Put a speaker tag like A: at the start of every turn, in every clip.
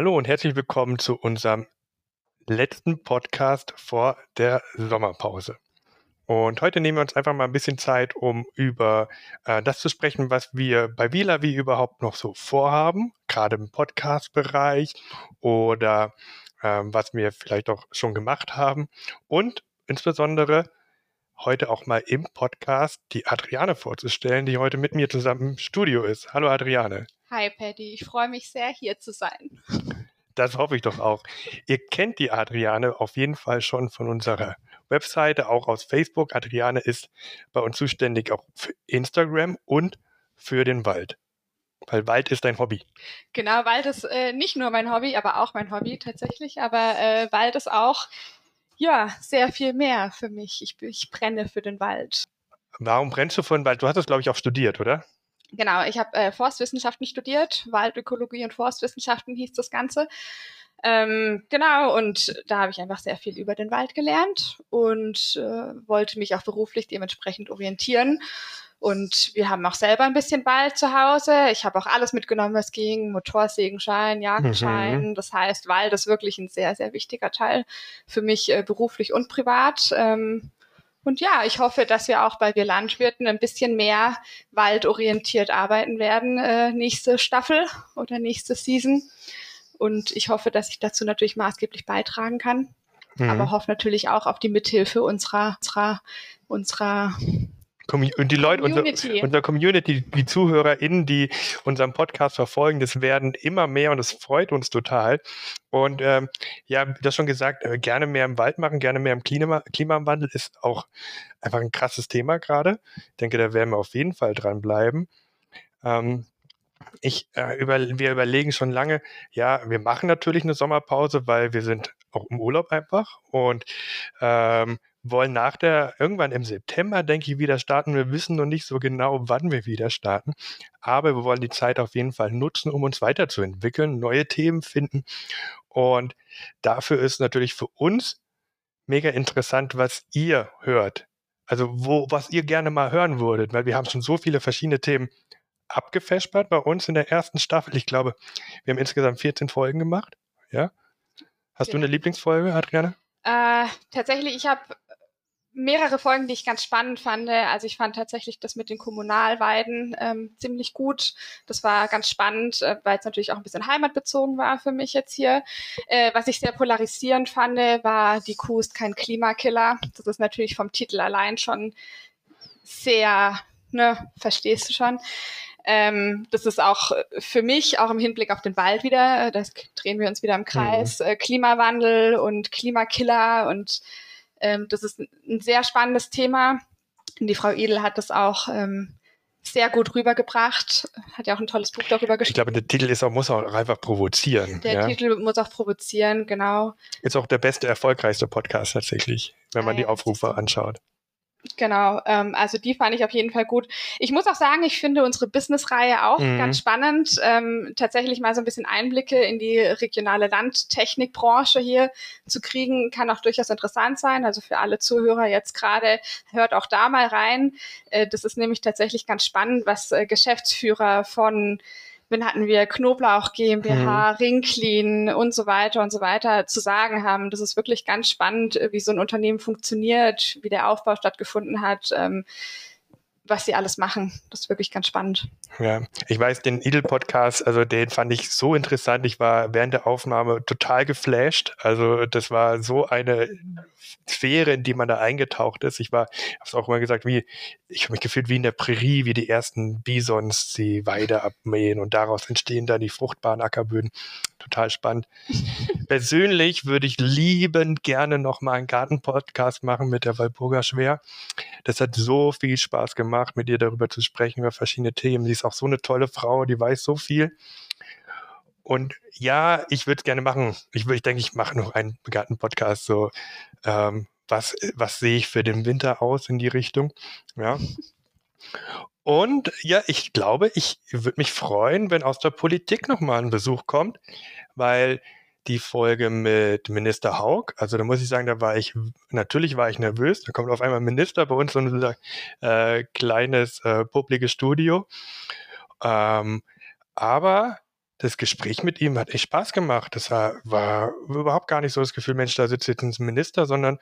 A: Hallo und herzlich willkommen zu unserem letzten Podcast vor der Sommerpause. Und heute nehmen wir uns einfach mal ein bisschen Zeit, um über äh, das zu sprechen, was wir bei Vilavi überhaupt noch so vorhaben, gerade im Podcast-Bereich oder äh, was wir vielleicht auch schon gemacht haben und insbesondere heute auch mal im Podcast die Adriane vorzustellen, die heute mit mir zusammen im Studio ist. Hallo Adriane.
B: Hi Paddy, ich freue mich sehr, hier zu sein.
A: Das hoffe ich doch auch. Ihr kennt die Adriane auf jeden Fall schon von unserer Webseite, auch aus Facebook. Adriane ist bei uns zuständig auch für Instagram und für den Wald. Weil Wald ist dein Hobby.
B: Genau, Wald ist äh, nicht nur mein Hobby, aber auch mein Hobby tatsächlich. Aber äh, Wald ist auch, ja, sehr viel mehr für mich. Ich, ich brenne für den Wald.
A: Warum brennst du für den Wald? Du hast das, glaube ich, auch studiert, oder?
B: Genau, ich habe äh, Forstwissenschaften studiert, Waldökologie und Forstwissenschaften hieß das Ganze. Ähm, genau, und da habe ich einfach sehr viel über den Wald gelernt und äh, wollte mich auch beruflich dementsprechend orientieren. Und wir haben auch selber ein bisschen Wald zu Hause. Ich habe auch alles mitgenommen, was ging. Motorsägenschein, Jagdschein. Mhm. Das heißt, Wald ist wirklich ein sehr, sehr wichtiger Teil für mich äh, beruflich und privat. Ähm, und ja, ich hoffe, dass wir auch bei wir Landwirten ein bisschen mehr waldorientiert arbeiten werden, äh, nächste Staffel oder nächste Season. Und ich hoffe, dass ich dazu natürlich maßgeblich beitragen kann. Mhm. Aber hoffe natürlich auch auf die Mithilfe unserer, unserer, unserer
A: und die Leute, Community. Unser, unser Community, die ZuhörerInnen, die unseren Podcast verfolgen, das werden immer mehr und das freut uns total. Und ähm, ja, wie das schon gesagt, äh, gerne mehr im Wald machen, gerne mehr im Klima Klimawandel ist auch einfach ein krasses Thema gerade. Ich denke, da werden wir auf jeden Fall dranbleiben. Ähm, ich, äh, über, wir überlegen schon lange, ja, wir machen natürlich eine Sommerpause, weil wir sind auch im Urlaub einfach und ähm, wollen nach der, irgendwann im September, denke ich, wieder starten. Wir wissen noch nicht so genau, wann wir wieder starten, aber wir wollen die Zeit auf jeden Fall nutzen, um uns weiterzuentwickeln, neue Themen finden und dafür ist natürlich für uns mega interessant, was ihr hört. Also wo, was ihr gerne mal hören würdet, weil wir haben schon so viele verschiedene Themen abgefespert bei uns in der ersten Staffel. Ich glaube, wir haben insgesamt 14 Folgen gemacht. Ja. Hast ja. du eine Lieblingsfolge, Adriane?
B: Äh, tatsächlich, ich habe mehrere Folgen, die ich ganz spannend fand. Also ich fand tatsächlich das mit den Kommunalweiden ähm, ziemlich gut. Das war ganz spannend, äh, weil es natürlich auch ein bisschen heimatbezogen war für mich jetzt hier. Äh, was ich sehr polarisierend fand, war die Kuh ist kein Klimakiller. Das ist natürlich vom Titel allein schon sehr, ne, verstehst du schon. Ähm, das ist auch für mich, auch im Hinblick auf den Wald wieder, äh, das drehen wir uns wieder im Kreis, mhm. äh, Klimawandel und Klimakiller und ähm, das ist ein sehr spannendes Thema. Die Frau Edel hat das auch ähm, sehr gut rübergebracht, hat ja auch ein tolles Buch darüber geschrieben.
A: Ich glaube, der Titel ist auch, muss auch einfach provozieren.
B: Der
A: ja?
B: Titel muss auch provozieren, genau.
A: Ist auch der beste, erfolgreichste Podcast tatsächlich, wenn man ah, ja, die Aufrufe anschaut.
B: Genau, ähm, also die fand ich auf jeden Fall gut. Ich muss auch sagen, ich finde unsere Business-Reihe auch mhm. ganz spannend. Ähm, tatsächlich mal so ein bisschen Einblicke in die regionale Landtechnikbranche hier zu kriegen, kann auch durchaus interessant sein. Also für alle Zuhörer jetzt gerade, hört auch da mal rein. Äh, das ist nämlich tatsächlich ganz spannend, was äh, Geschäftsführer von wenn hatten wir Knoblauch GmbH, mhm. Ringclean und so weiter und so weiter zu sagen haben. Das ist wirklich ganz spannend, wie so ein Unternehmen funktioniert, wie der Aufbau stattgefunden hat. Ähm, was sie alles machen. Das ist wirklich ganz spannend.
A: Ja, ich weiß, den Idel-Podcast, also den fand ich so interessant. Ich war während der Aufnahme total geflasht. Also das war so eine Sphäre, in die man da eingetaucht ist. Ich war, habe es auch immer gesagt, wie ich habe mich gefühlt wie in der Prärie, wie die ersten Bisons die Weide abmähen und daraus entstehen dann die fruchtbaren Ackerböden. Total spannend. Persönlich würde ich liebend gerne noch mal einen Gartenpodcast machen mit der Walburger Schwer. Das hat so viel Spaß gemacht, mit ihr darüber zu sprechen, über verschiedene Themen. Sie ist auch so eine tolle Frau, die weiß so viel. Und ja, ich würde es gerne machen. Ich, ich denke, ich mache noch einen Garten-Podcast, so ähm, was, was sehe ich für den Winter aus in die Richtung. Ja. Und ja, ich glaube, ich würde mich freuen, wenn aus der Politik nochmal ein Besuch kommt, weil die Folge mit Minister Haug, also da muss ich sagen, da war ich, natürlich war ich nervös, da kommt auf einmal Minister bei uns so ein äh, kleines äh, publikes Studio. Ähm, aber das Gespräch mit ihm hat echt Spaß gemacht. Das war, war überhaupt gar nicht so das Gefühl, Mensch, da sitzt jetzt ein Minister, sondern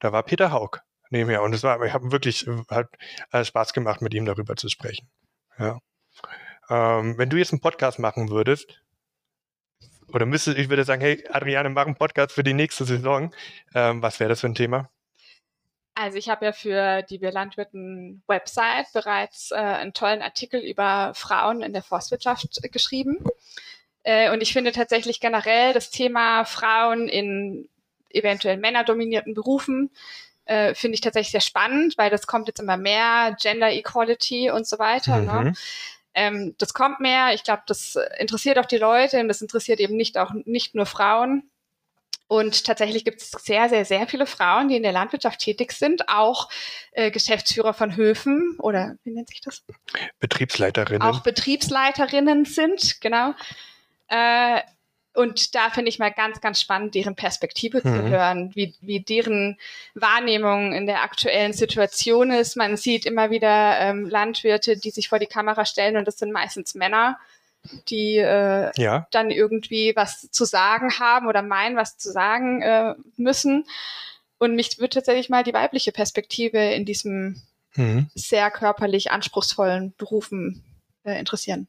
A: da war Peter Haug nebenher. Und es war, ich habe wirklich hat, hat Spaß gemacht, mit ihm darüber zu sprechen. Ja. Ähm, wenn du jetzt einen Podcast machen würdest, oder müsste, ich würde sagen, hey, Adriane, mach einen Podcast für die nächste Saison. Ähm, was wäre das für ein Thema?
B: Also ich habe ja für die Wir Landwirten Website bereits äh, einen tollen Artikel über Frauen in der Forstwirtschaft geschrieben. Äh, und ich finde tatsächlich generell das Thema Frauen in eventuell männerdominierten Berufen äh, finde ich tatsächlich sehr spannend, weil das kommt jetzt immer mehr, Gender Equality und so weiter. Ne? Mhm. Ne? Ähm, das kommt mehr. Ich glaube, das interessiert auch die Leute und das interessiert eben nicht auch nicht nur Frauen. Und tatsächlich gibt es sehr, sehr, sehr viele Frauen, die in der Landwirtschaft tätig sind, auch äh, Geschäftsführer von Höfen oder wie nennt sich das?
A: Betriebsleiterinnen.
B: Auch Betriebsleiterinnen sind, genau. Äh, und da finde ich mal ganz, ganz spannend, deren Perspektive mhm. zu hören, wie, wie deren Wahrnehmung in der aktuellen Situation ist. Man sieht immer wieder ähm, Landwirte, die sich vor die Kamera stellen und das sind meistens Männer, die äh, ja. dann irgendwie was zu sagen haben oder meinen, was zu sagen äh, müssen. Und mich würde tatsächlich mal die weibliche Perspektive in diesem mhm. sehr körperlich anspruchsvollen Berufen äh, interessieren.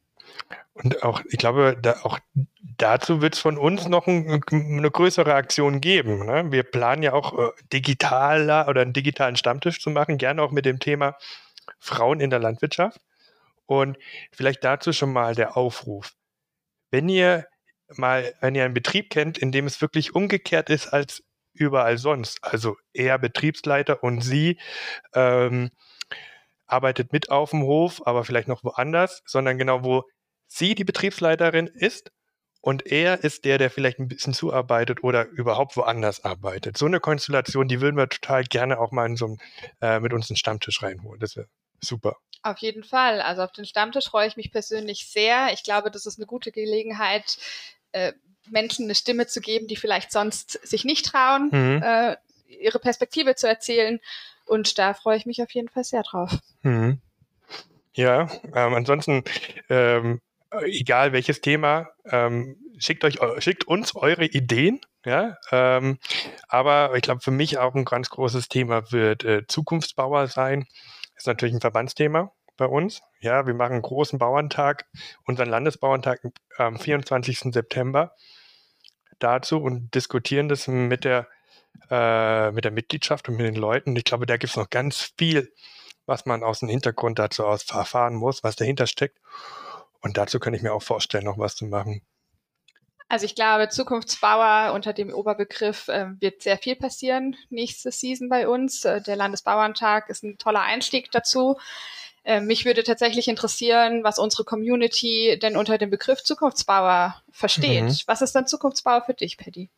A: Und auch, ich glaube, da, auch dazu wird es von uns noch ein, eine größere Aktion geben. Ne? Wir planen ja auch äh, digitaler oder einen digitalen Stammtisch zu machen, gerne auch mit dem Thema Frauen in der Landwirtschaft. Und vielleicht dazu schon mal der Aufruf. Wenn ihr mal, wenn ihr einen Betrieb kennt, in dem es wirklich umgekehrt ist als überall sonst, also er Betriebsleiter und sie ähm, arbeitet mit auf dem Hof, aber vielleicht noch woanders, sondern genau wo sie die Betriebsleiterin ist und er ist der, der vielleicht ein bisschen zuarbeitet oder überhaupt woanders arbeitet. So eine Konstellation, die würden wir total gerne auch mal in so einem, äh, mit uns einen Stammtisch reinholen. Das wäre super.
B: Auf jeden Fall. Also auf den Stammtisch freue ich mich persönlich sehr. Ich glaube, das ist eine gute Gelegenheit, äh, Menschen eine Stimme zu geben, die vielleicht sonst sich nicht trauen, mhm. äh, ihre Perspektive zu erzählen. Und da freue ich mich auf jeden Fall sehr drauf. Mhm.
A: Ja, ähm, ansonsten ähm, egal welches Thema, ähm, schickt euch, schickt uns eure Ideen. Ja, ähm, aber ich glaube, für mich auch ein ganz großes Thema wird äh, Zukunftsbauer sein. Ist natürlich ein Verbandsthema bei uns. Ja, wir machen einen großen Bauerntag, unseren Landesbauerntag am 24. September dazu und diskutieren das mit der, äh, mit der Mitgliedschaft und mit den Leuten. Ich glaube, da gibt es noch ganz viel, was man aus dem Hintergrund dazu aus erfahren muss, was dahinter steckt. Und dazu kann ich mir auch vorstellen, noch was zu machen.
B: Also ich glaube, Zukunftsbauer unter dem Oberbegriff äh, wird sehr viel passieren nächste Season bei uns. Äh, der Landesbauerntag ist ein toller Einstieg dazu. Äh, mich würde tatsächlich interessieren, was unsere Community denn unter dem Begriff Zukunftsbauer versteht. Mhm. Was ist denn Zukunftsbauer für dich, Paddy?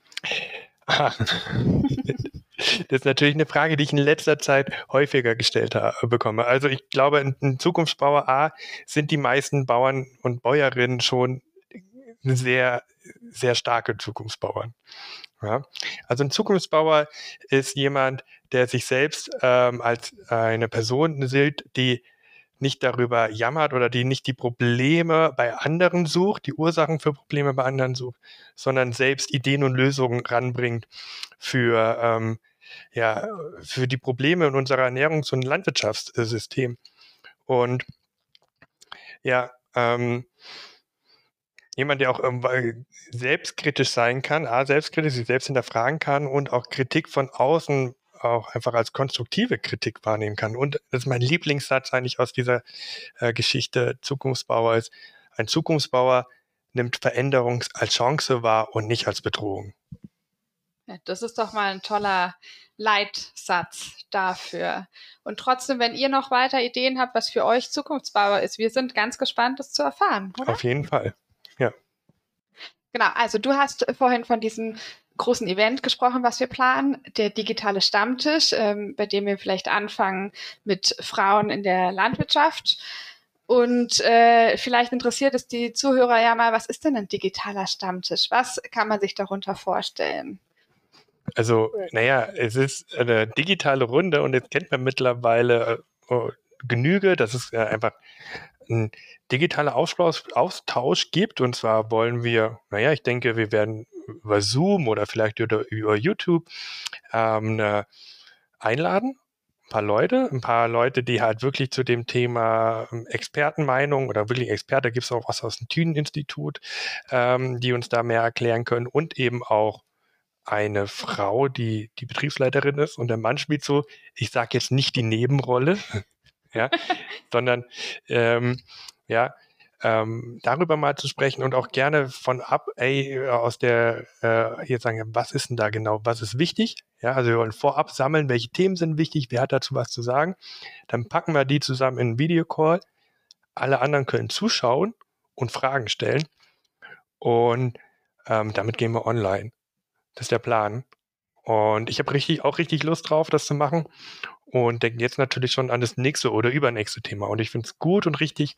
A: Das ist natürlich eine Frage, die ich in letzter Zeit häufiger gestellt habe, bekomme. Also ich glaube, in, Zukunftsbauer A sind die meisten Bauern und Bäuerinnen schon sehr, sehr starke Zukunftsbauern. Ja? Also ein Zukunftsbauer ist jemand, der sich selbst ähm, als eine Person sieht, die nicht darüber jammert oder die nicht die Probleme bei anderen sucht, die Ursachen für Probleme bei anderen sucht, sondern selbst Ideen und Lösungen ranbringt für, ähm, ja, für die Probleme in unserer Ernährungs- und Landwirtschaftssystem. Und ja, ähm, jemand, der auch selbstkritisch sein kann, A, selbstkritisch sich selbst hinterfragen kann und auch Kritik von außen auch einfach als konstruktive Kritik wahrnehmen kann. Und das ist mein Lieblingssatz eigentlich aus dieser äh, Geschichte Zukunftsbauer ist, ein Zukunftsbauer nimmt Veränderung als Chance wahr und nicht als Bedrohung.
B: Ja, das ist doch mal ein toller Leitsatz dafür. Und trotzdem, wenn ihr noch weiter Ideen habt, was für euch Zukunftsbauer ist, wir sind ganz gespannt, das zu erfahren.
A: Oder? Auf jeden Fall, ja.
B: Genau, also du hast vorhin von diesem großen Event gesprochen, was wir planen, der digitale Stammtisch, ähm, bei dem wir vielleicht anfangen mit Frauen in der Landwirtschaft. Und äh, vielleicht interessiert es die Zuhörer ja mal, was ist denn ein digitaler Stammtisch? Was kann man sich darunter vorstellen?
A: Also, naja, es ist eine digitale Runde und jetzt kennt man mittlerweile äh, Genüge. Das ist äh, einfach ein digitaler Austausch gibt. Und zwar wollen wir, naja, ich denke, wir werden über Zoom oder vielleicht über, über YouTube ähm, eine, einladen. Ein paar Leute, ein paar Leute, die halt wirklich zu dem Thema ähm, Expertenmeinung oder wirklich Experte, gibt es auch was aus dem Thünen-Institut, ähm, die uns da mehr erklären können und eben auch eine Frau, die die Betriebsleiterin ist und der Mann spielt so, ich sage jetzt nicht die Nebenrolle, ja, sondern ähm, ja, ähm, darüber mal zu sprechen und auch gerne von ab, ey, aus der, äh, hier sagen, was ist denn da genau, was ist wichtig? Ja, also wir wollen vorab sammeln, welche Themen sind wichtig, wer hat dazu was zu sagen. Dann packen wir die zusammen in einen Videocall. Alle anderen können zuschauen und Fragen stellen. Und ähm, damit gehen wir online. Das ist der Plan. Und ich habe richtig, auch richtig Lust drauf, das zu machen. Und denke jetzt natürlich schon an das nächste oder übernächste Thema. Und ich finde es gut und richtig,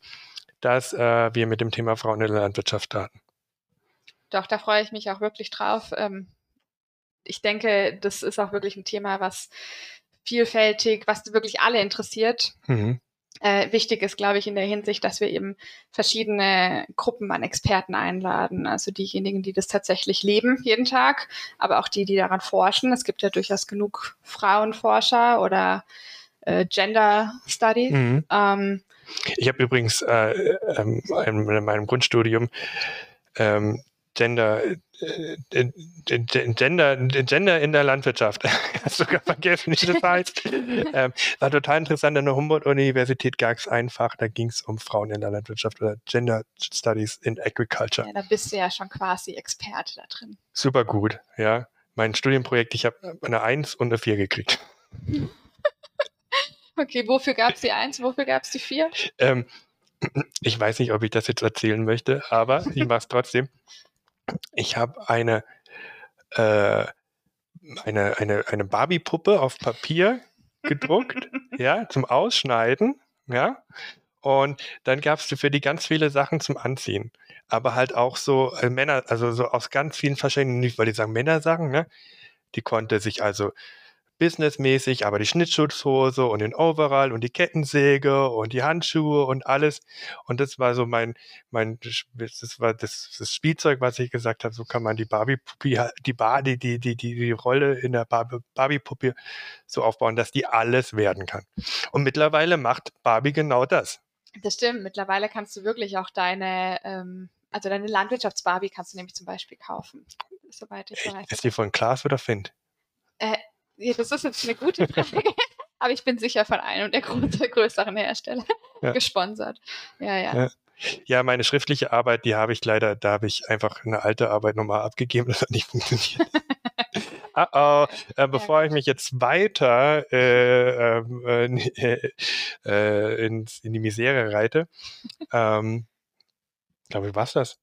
A: dass äh, wir mit dem Thema Frauen in der Landwirtschaft starten.
B: Doch, da freue ich mich auch wirklich drauf. Ähm, ich denke, das ist auch wirklich ein Thema, was vielfältig, was wirklich alle interessiert. Mhm. Äh, wichtig ist, glaube ich, in der Hinsicht, dass wir eben verschiedene Gruppen an Experten einladen. Also diejenigen, die das tatsächlich leben jeden Tag, aber auch die, die daran forschen. Es gibt ja durchaus genug Frauenforscher oder äh, Gender Studies. Mhm. Ähm,
A: ich habe übrigens äh, ähm, in meinem Grundstudium ähm, Gender, äh, äh, Gender, Gender in der Landwirtschaft. Hast sogar vergessen, wie das heißt. ähm, war total interessant. An der Humboldt-Universität gab es einfach, da ging es um Frauen in der Landwirtschaft oder Gender Studies in Agriculture.
B: Ja, da bist du ja schon quasi Experte da drin.
A: Super gut, ja. Mein Studienprojekt, ich habe eine 1 und eine 4 gekriegt.
B: Okay, wofür gab es die Eins, wofür gab es die Vier?
A: Ähm, ich weiß nicht, ob ich das jetzt erzählen möchte, aber ich mache es trotzdem. Ich habe eine, äh, eine, eine, eine Barbie-Puppe auf Papier gedruckt, ja, zum Ausschneiden, ja. Und dann gab es für die ganz viele Sachen zum Anziehen. Aber halt auch so äh, Männer, also so aus ganz vielen verschiedenen, nicht weil die sagen Männersachen, ne? Die konnte sich also businessmäßig, aber die Schnittschutzhose und den Overall und die Kettensäge und die Handschuhe und alles. Und das war so mein, mein, das war das, das Spielzeug, was ich gesagt habe, so kann man die Barbie-Puppe, die Barbie, die, die, die, die Rolle in der Barbie-Puppe so aufbauen, dass die alles werden kann. Und mittlerweile macht Barbie genau das.
B: Das stimmt. Mittlerweile kannst du wirklich auch deine, ähm, also deine Landwirtschafts-Barbie kannst du nämlich zum Beispiel kaufen.
A: Soweit ich weiß. Ist die von Klaas oder Finn?
B: Äh, ja, das ist jetzt eine gute Frage. Aber ich bin sicher von einem der größeren Hersteller ja. gesponsert. Ja, ja,
A: ja. Ja, meine schriftliche Arbeit, die habe ich leider, da habe ich einfach eine alte Arbeit nochmal abgegeben, das hat nicht funktioniert. ah, oh, äh, bevor ja, ich mich jetzt weiter äh, ähm, äh, äh, in, in die Misere reite, ähm, glaube ich, war es das.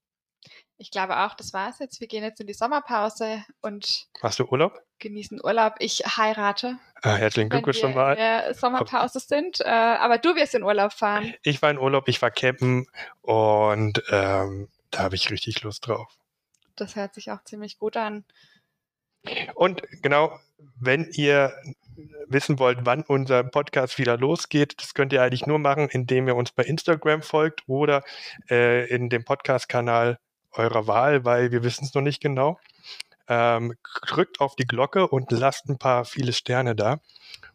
B: Ich glaube auch, das war es jetzt. Wir gehen jetzt in die Sommerpause und.
A: Hast du Urlaub?
B: Genießen Urlaub. Ich heirate.
A: Ah, herzlichen Glückwunsch schon mal.
B: In der Sommerpause sind. Äh, aber du wirst in Urlaub fahren.
A: Ich war in Urlaub, ich war campen und ähm, da habe ich richtig Lust drauf.
B: Das hört sich auch ziemlich gut an.
A: Und genau, wenn ihr wissen wollt, wann unser Podcast wieder losgeht, das könnt ihr eigentlich nur machen, indem ihr uns bei Instagram folgt oder äh, in dem Podcast-Kanal eurer Wahl, weil wir wissen es noch nicht genau. Ähm, drückt auf die Glocke und lasst ein paar viele Sterne da.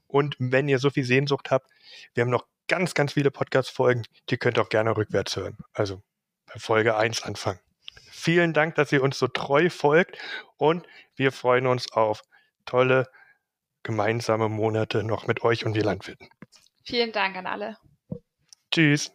A: Und wenn ihr so viel Sehnsucht habt, wir haben noch ganz, ganz viele Podcast-Folgen, die könnt ihr auch gerne rückwärts hören. Also bei Folge 1 anfangen. Vielen Dank, dass ihr uns so treu folgt und wir freuen uns auf tolle gemeinsame Monate noch mit euch und wir Landwirten.
B: Vielen Dank an alle.
A: Tschüss.